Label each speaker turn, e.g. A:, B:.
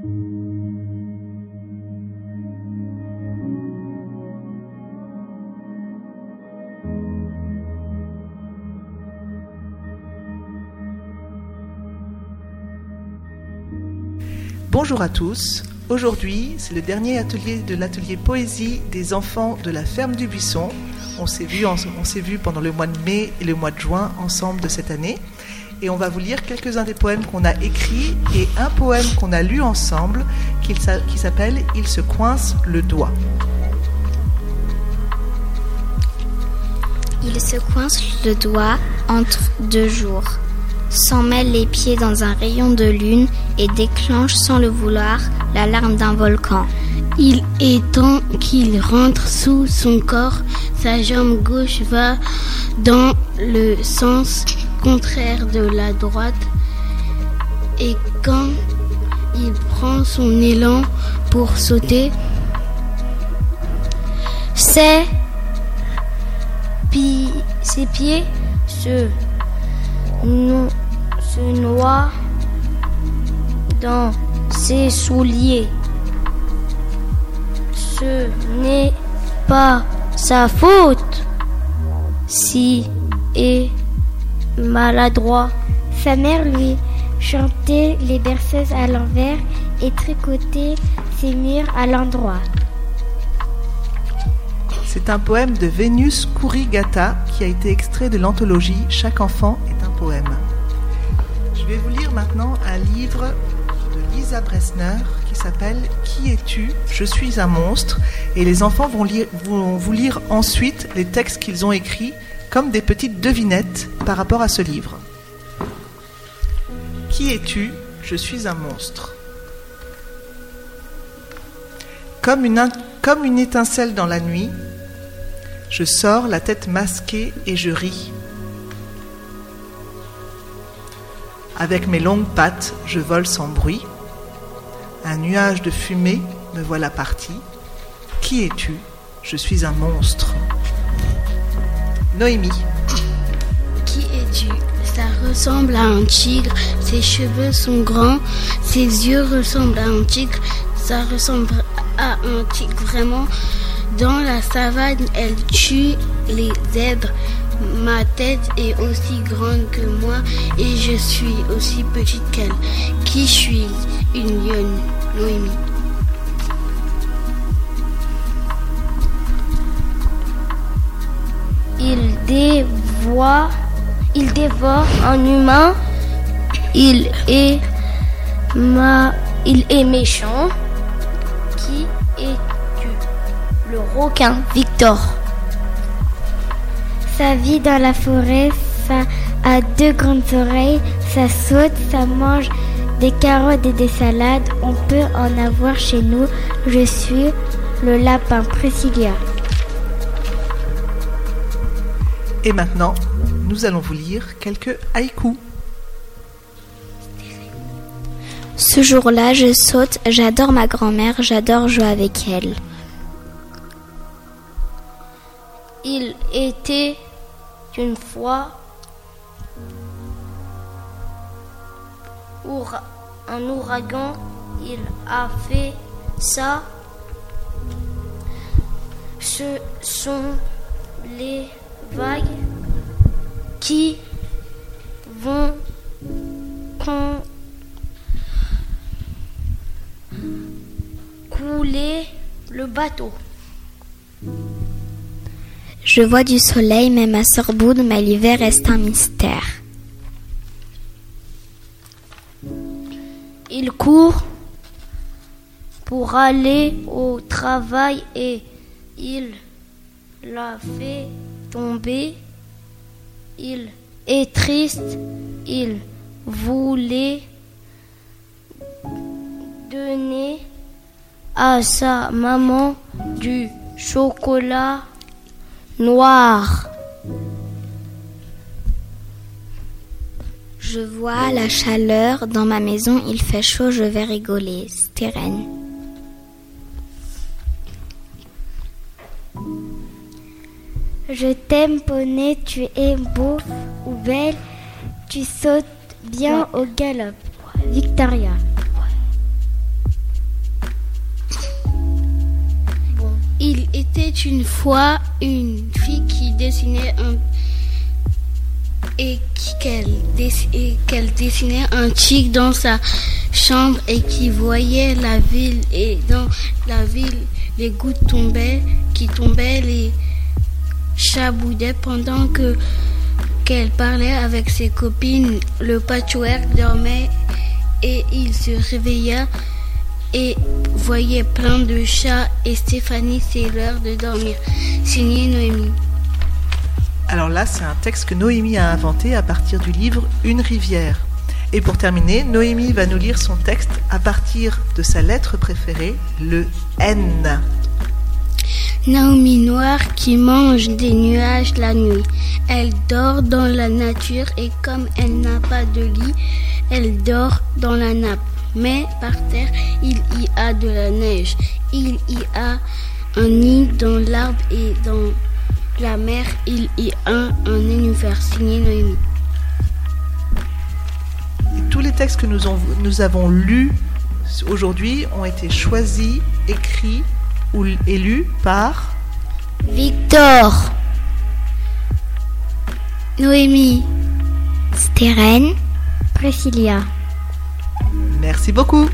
A: Bonjour à tous. Aujourd'hui, c'est le dernier atelier de l'atelier poésie des enfants de la ferme du Buisson. On s'est vu, pendant le mois de mai et le mois de juin ensemble de cette année. Et on va vous lire quelques-uns des poèmes qu'on a écrits et un poème qu'on a lu ensemble qui s'appelle Il se coince le doigt.
B: Il se coince le doigt entre deux jours s'en mêle les pieds dans un rayon de lune et déclenche sans le vouloir l'alarme d'un volcan.
C: Il est temps qu'il rentre sous son corps, sa jambe gauche va dans le sens contraire de la droite et quand il prend son élan pour sauter, ses, pieds se se noie dans ses souliers. Ce n'est pas sa faute si est maladroit.
D: Sa mère lui chantait les berceuses à l'envers et tricotait ses murs à l'endroit.
A: C'est un poème de Vénus Kurigata qui a été extrait de l'anthologie Chaque enfant est un poème. Je vais vous lire maintenant un livre de Lisa Bressner qui s'appelle Qui es-tu? Je suis un monstre et les enfants vont, vont vous lire ensuite les textes qu'ils ont écrits comme des petites devinettes par rapport à ce livre. Qui es-tu? Je suis un monstre. Comme une, comme une étincelle dans la nuit, je sors la tête masquée et je ris. Avec mes longues pattes, je vole sans bruit. Un nuage de fumée me voilà parti. Qui es-tu? Je suis un monstre. Noémie.
C: Qui es-tu Ça ressemble à un tigre. Ses cheveux sont grands. Ses yeux ressemblent à un tigre. Ça ressemble à un tigre vraiment. Dans la savane, elle tue les zèbres. Ma tête est aussi grande que moi et je suis aussi petite qu'elle. Qui suis Une lionne, Noémie.
D: Il dévore, il dévore un humain.
C: Il est ma, il est méchant.
D: Qui est le requin Victor. Ça vit dans la forêt, ça a deux grandes oreilles, ça saute, ça mange des carottes et des salades. On peut en avoir chez nous. Je suis le lapin Priscilla.
A: Et maintenant, nous allons vous lire quelques haïkus.
B: Ce jour-là, je saute, j'adore ma grand-mère, j'adore jouer avec elle.
C: Il était une fois un ouragan, il a fait ça. Ce sont les vagues qui vont couler le bateau.
B: Je vois du soleil même à Sorbonne, mais l'hiver reste un mystère.
C: Il court pour aller au travail et il l'a fait tomber. Il est triste, il voulait donner à sa maman du chocolat noir.
B: Je vois la chaleur dans ma maison, il fait chaud, je vais rigoler. Stérène.
D: Je t'aime, poney, tu es beau ou belle, tu sautes bien au galop. Victoria.
C: Il était une fois une fille qui dessinait un et qu'elle dessinait un tic dans sa chambre et qui voyait la ville et dans la ville les gouttes tombaient qui tombaient les chaboudaient pendant que qu'elle parlait avec ses copines le patchwork dormait et il se réveilla et voyait plein de chats et Stéphanie c'est l'heure de dormir signé Noémie
A: alors là, c'est un texte que Noémie a inventé à partir du livre Une rivière. Et pour terminer, Noémie va nous lire son texte à partir de sa lettre préférée, le N.
C: Naomi Noire qui mange des nuages la nuit. Elle dort dans la nature et comme elle n'a pas de lit, elle dort dans la nappe. Mais par terre, il y a de la neige. Il y a un nid dans l'arbre et dans la mer, il y a un, univers signé Noémie.
A: tous les textes que nous, nous avons lus aujourd'hui ont été choisis, écrits ou élus par
B: Victor,
C: Noémie,
B: Stérène,
D: Priscilla.
A: Merci beaucoup.